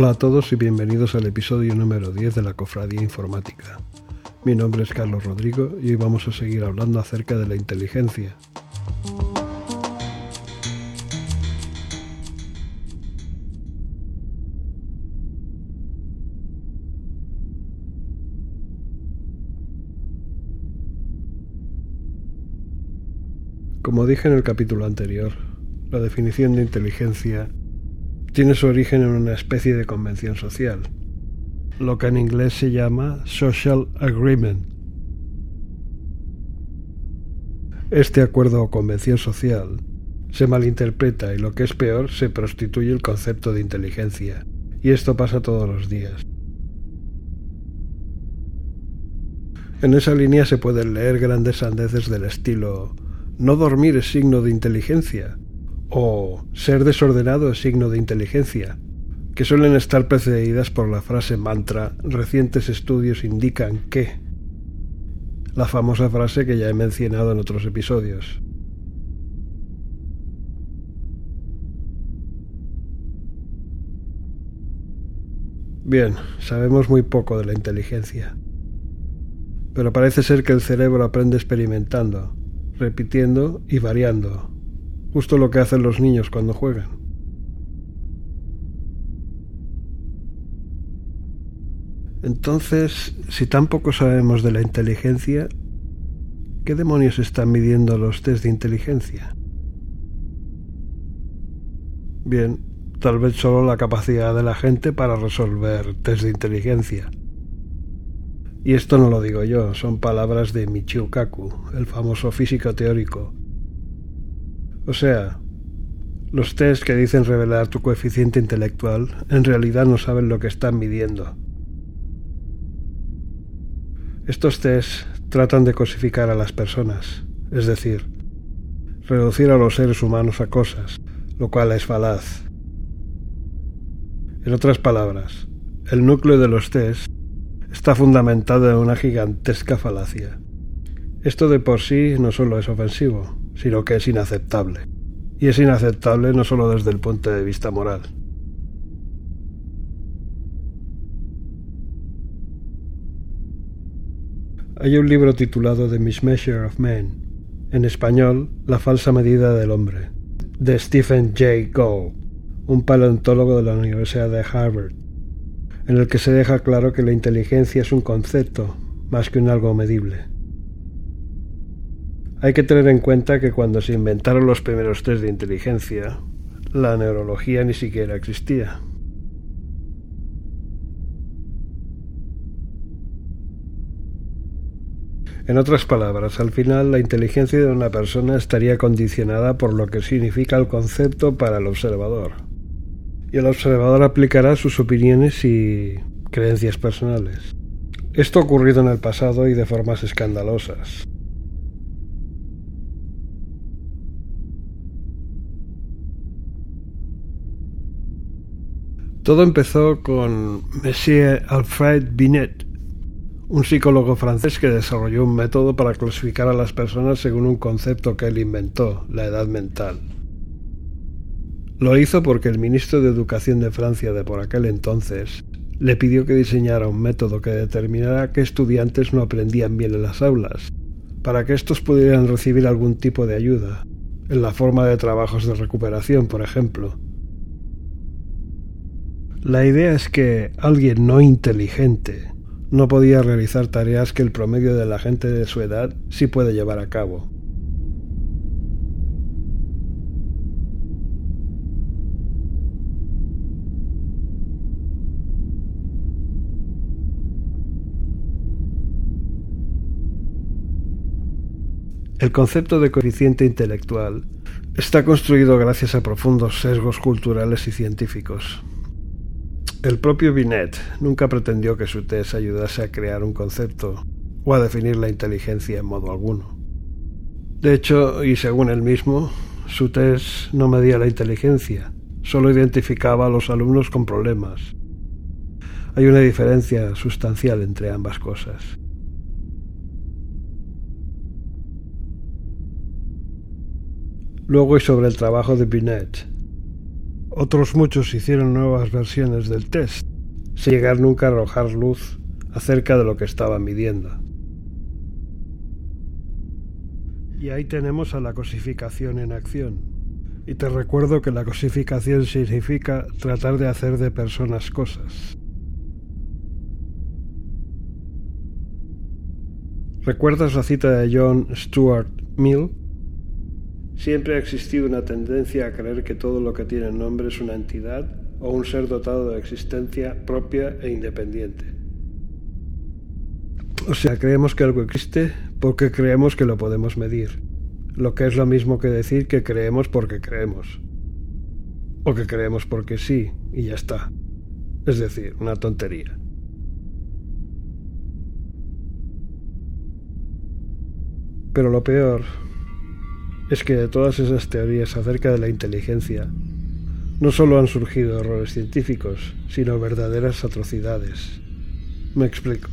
Hola a todos y bienvenidos al episodio número 10 de la Cofradía Informática. Mi nombre es Carlos Rodrigo y hoy vamos a seguir hablando acerca de la inteligencia. Como dije en el capítulo anterior, la definición de inteligencia tiene su origen en una especie de convención social, lo que en inglés se llama social agreement. Este acuerdo o convención social se malinterpreta y lo que es peor, se prostituye el concepto de inteligencia. Y esto pasa todos los días. En esa línea se pueden leer grandes sandeces del estilo no dormir es signo de inteligencia o ser desordenado es signo de inteligencia, que suelen estar precedidas por la frase mantra recientes estudios indican que la famosa frase que ya he mencionado en otros episodios. Bien, sabemos muy poco de la inteligencia, pero parece ser que el cerebro aprende experimentando repitiendo y variando, justo lo que hacen los niños cuando juegan. Entonces, si tan poco sabemos de la inteligencia, ¿qué demonios están midiendo los test de inteligencia? Bien, tal vez solo la capacidad de la gente para resolver test de inteligencia. Y esto no lo digo yo, son palabras de Michio Kaku, el famoso físico teórico. O sea, los test que dicen revelar tu coeficiente intelectual en realidad no saben lo que están midiendo. Estos test tratan de cosificar a las personas, es decir, reducir a los seres humanos a cosas, lo cual es falaz. En otras palabras, el núcleo de los test está fundamentado en una gigantesca falacia. Esto de por sí no solo es ofensivo, sino que es inaceptable. Y es inaceptable no solo desde el punto de vista moral. Hay un libro titulado The Mismeasure of Men, en español La falsa medida del hombre, de Stephen J. Gould, un paleontólogo de la Universidad de Harvard, en el que se deja claro que la inteligencia es un concepto más que un algo medible. Hay que tener en cuenta que cuando se inventaron los primeros test de inteligencia, la neurología ni siquiera existía. En otras palabras, al final la inteligencia de una persona estaría condicionada por lo que significa el concepto para el observador y el observador aplicará sus opiniones y creencias personales. Esto ha ocurrido en el pasado y de formas escandalosas. Todo empezó con Monsieur Alfred Binet, un psicólogo francés que desarrolló un método para clasificar a las personas según un concepto que él inventó, la edad mental. Lo hizo porque el ministro de Educación de Francia de por aquel entonces le pidió que diseñara un método que determinara qué estudiantes no aprendían bien en las aulas, para que estos pudieran recibir algún tipo de ayuda, en la forma de trabajos de recuperación, por ejemplo. La idea es que alguien no inteligente no podía realizar tareas que el promedio de la gente de su edad sí puede llevar a cabo. El concepto de coeficiente intelectual está construido gracias a profundos sesgos culturales y científicos. El propio Binet nunca pretendió que su test ayudase a crear un concepto o a definir la inteligencia en modo alguno. De hecho, y según él mismo, su test no medía la inteligencia, solo identificaba a los alumnos con problemas. Hay una diferencia sustancial entre ambas cosas. Luego y sobre el trabajo de Binet. Otros muchos hicieron nuevas versiones del test, sin llegar nunca a arrojar luz acerca de lo que estaban midiendo. Y ahí tenemos a la cosificación en acción. Y te recuerdo que la cosificación significa tratar de hacer de personas cosas. ¿Recuerdas la cita de John Stuart Mill? Siempre ha existido una tendencia a creer que todo lo que tiene nombre es una entidad o un ser dotado de existencia propia e independiente. O sea, creemos que algo existe porque creemos que lo podemos medir, lo que es lo mismo que decir que creemos porque creemos, o que creemos porque sí, y ya está. Es decir, una tontería. Pero lo peor es que de todas esas teorías acerca de la inteligencia, no solo han surgido errores científicos, sino verdaderas atrocidades. Me explico.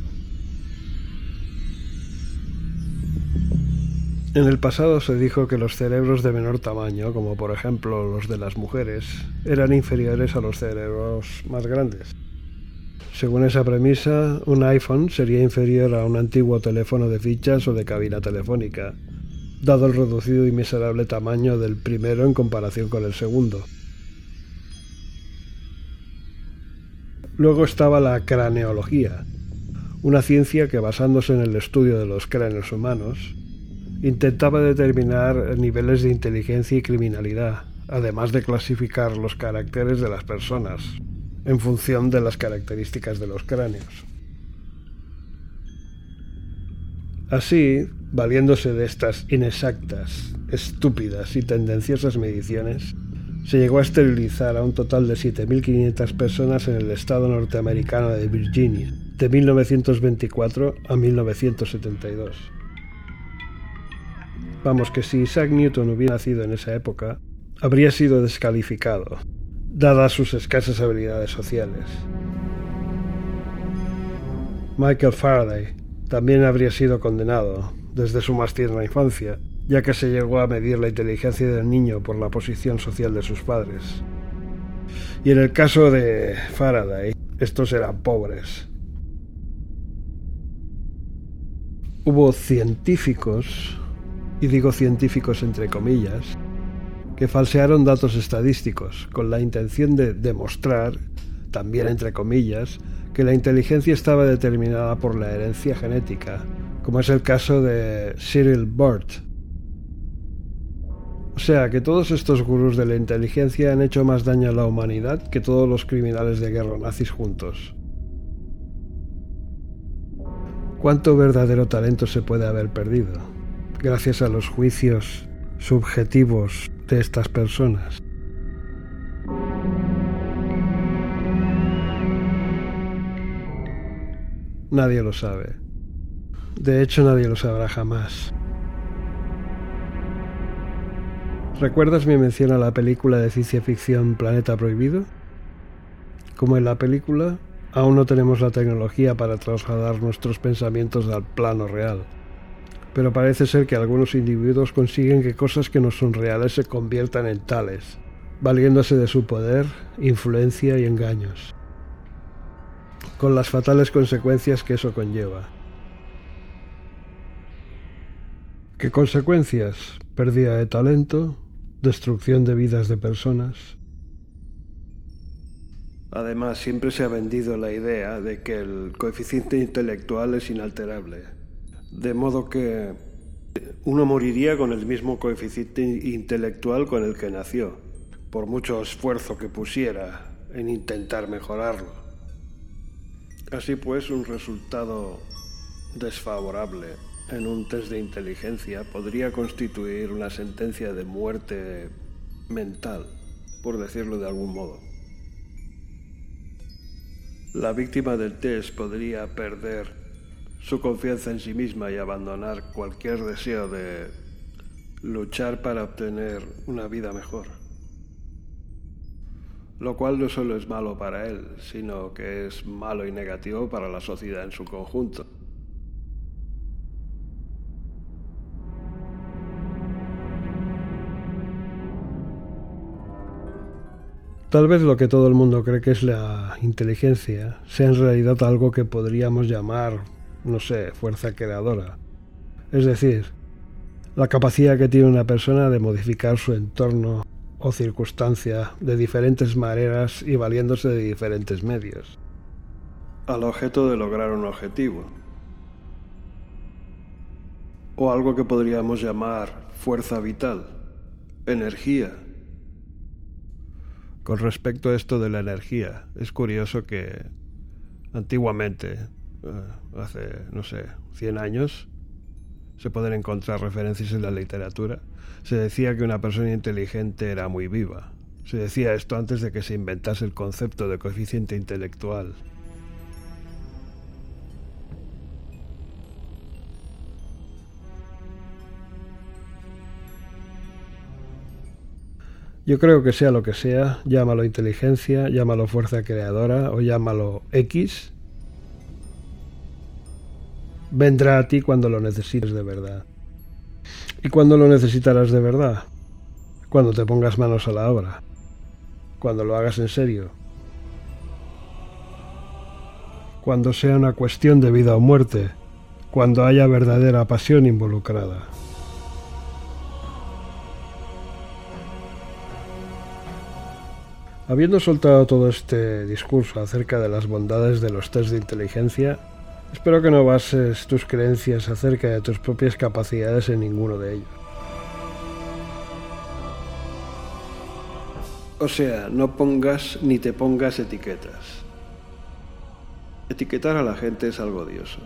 En el pasado se dijo que los cerebros de menor tamaño, como por ejemplo los de las mujeres, eran inferiores a los cerebros más grandes. Según esa premisa, un iPhone sería inferior a un antiguo teléfono de fichas o de cabina telefónica, dado el reducido y miserable tamaño del primero en comparación con el segundo. Luego estaba la craneología, una ciencia que basándose en el estudio de los cráneos humanos, intentaba determinar niveles de inteligencia y criminalidad, además de clasificar los caracteres de las personas, en función de las características de los cráneos. Así, valiéndose de estas inexactas, estúpidas y tendenciosas mediciones, se llegó a esterilizar a un total de 7.500 personas en el estado norteamericano de Virginia, de 1924 a 1972. Vamos, que si Isaac Newton hubiera nacido en esa época, habría sido descalificado, dadas sus escasas habilidades sociales. Michael Faraday también habría sido condenado desde su más tierna infancia, ya que se llegó a medir la inteligencia del niño por la posición social de sus padres. Y en el caso de Faraday, estos eran pobres. Hubo científicos, y digo científicos entre comillas, que falsearon datos estadísticos con la intención de demostrar, también entre comillas, que la inteligencia estaba determinada por la herencia genética, como es el caso de Cyril Burt. O sea, que todos estos gurús de la inteligencia han hecho más daño a la humanidad que todos los criminales de guerra nazis juntos. ¿Cuánto verdadero talento se puede haber perdido? Gracias a los juicios subjetivos de estas personas. Nadie lo sabe. De hecho, nadie lo sabrá jamás. ¿Recuerdas mi mención a la película de ciencia ficción Planeta Prohibido? Como en la película, aún no tenemos la tecnología para trasladar nuestros pensamientos al plano real pero parece ser que algunos individuos consiguen que cosas que no son reales se conviertan en tales, valiéndose de su poder, influencia y engaños, con las fatales consecuencias que eso conlleva. ¿Qué consecuencias? Pérdida de talento, destrucción de vidas de personas. Además, siempre se ha vendido la idea de que el coeficiente intelectual es inalterable de modo que uno moriría con el mismo coeficiente intelectual con el que nació, por mucho esfuerzo que pusiera en intentar mejorarlo. Así pues, un resultado desfavorable en un test de inteligencia podría constituir una sentencia de muerte mental, por decirlo de algún modo. La víctima del test podría perder su confianza en sí misma y abandonar cualquier deseo de luchar para obtener una vida mejor. Lo cual no solo es malo para él, sino que es malo y negativo para la sociedad en su conjunto. Tal vez lo que todo el mundo cree que es la inteligencia sea en realidad algo que podríamos llamar, no sé, fuerza creadora. Es decir, la capacidad que tiene una persona de modificar su entorno o circunstancia de diferentes maneras y valiéndose de diferentes medios, al objeto de lograr un objetivo. O algo que podríamos llamar fuerza vital, energía. Con respecto a esto de la energía, es curioso que antiguamente, eh, hace, no sé, 100 años, se pueden encontrar referencias en la literatura, se decía que una persona inteligente era muy viva. Se decía esto antes de que se inventase el concepto de coeficiente intelectual. Yo creo que sea lo que sea, llámalo inteligencia, llámalo fuerza creadora o llámalo X, vendrá a ti cuando lo necesites de verdad. ¿Y cuando lo necesitarás de verdad? Cuando te pongas manos a la obra. Cuando lo hagas en serio. Cuando sea una cuestión de vida o muerte. Cuando haya verdadera pasión involucrada. Habiendo soltado todo este discurso acerca de las bondades de los test de inteligencia, Espero que no bases tus creencias acerca de tus propias capacidades en ninguno de ellos. O sea, no pongas ni te pongas etiquetas. Etiquetar a la gente es algo odioso.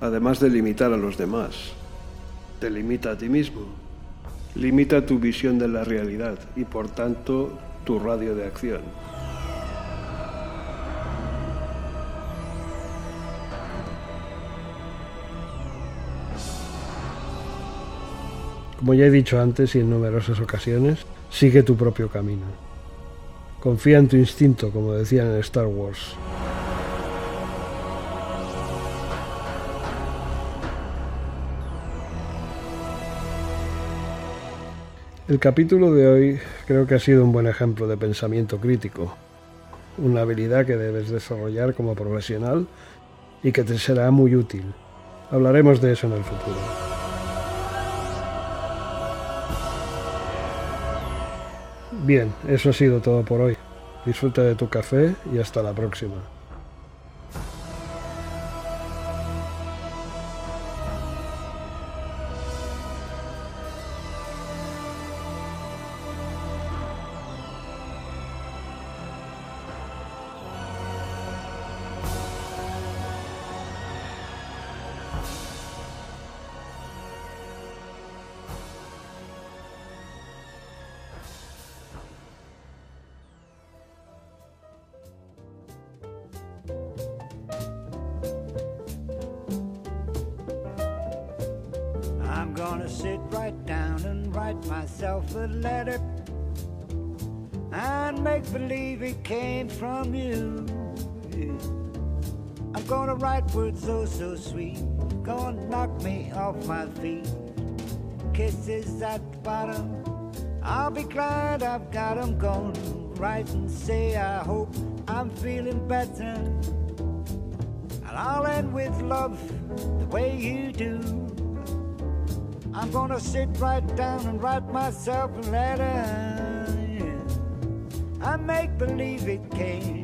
Además de limitar a los demás, te limita a ti mismo. Limita tu visión de la realidad y por tanto tu radio de acción. Como ya he dicho antes y en numerosas ocasiones, sigue tu propio camino. Confía en tu instinto, como decían en Star Wars. El capítulo de hoy creo que ha sido un buen ejemplo de pensamiento crítico, una habilidad que debes desarrollar como profesional y que te será muy útil. Hablaremos de eso en el futuro. Bien, eso ha sido todo por hoy. Disfruta de tu café y hasta la próxima. Gonna sit right down and write myself a letter and make believe it came from you. I'm gonna write words so, so sweet, gonna knock me off my feet. Kisses at the bottom, I'll be glad I've got them. Gonna write and say, I hope I'm feeling better. And I'll end with love the way you do. I'm gonna sit right down and write myself a letter. Yeah. I make believe it came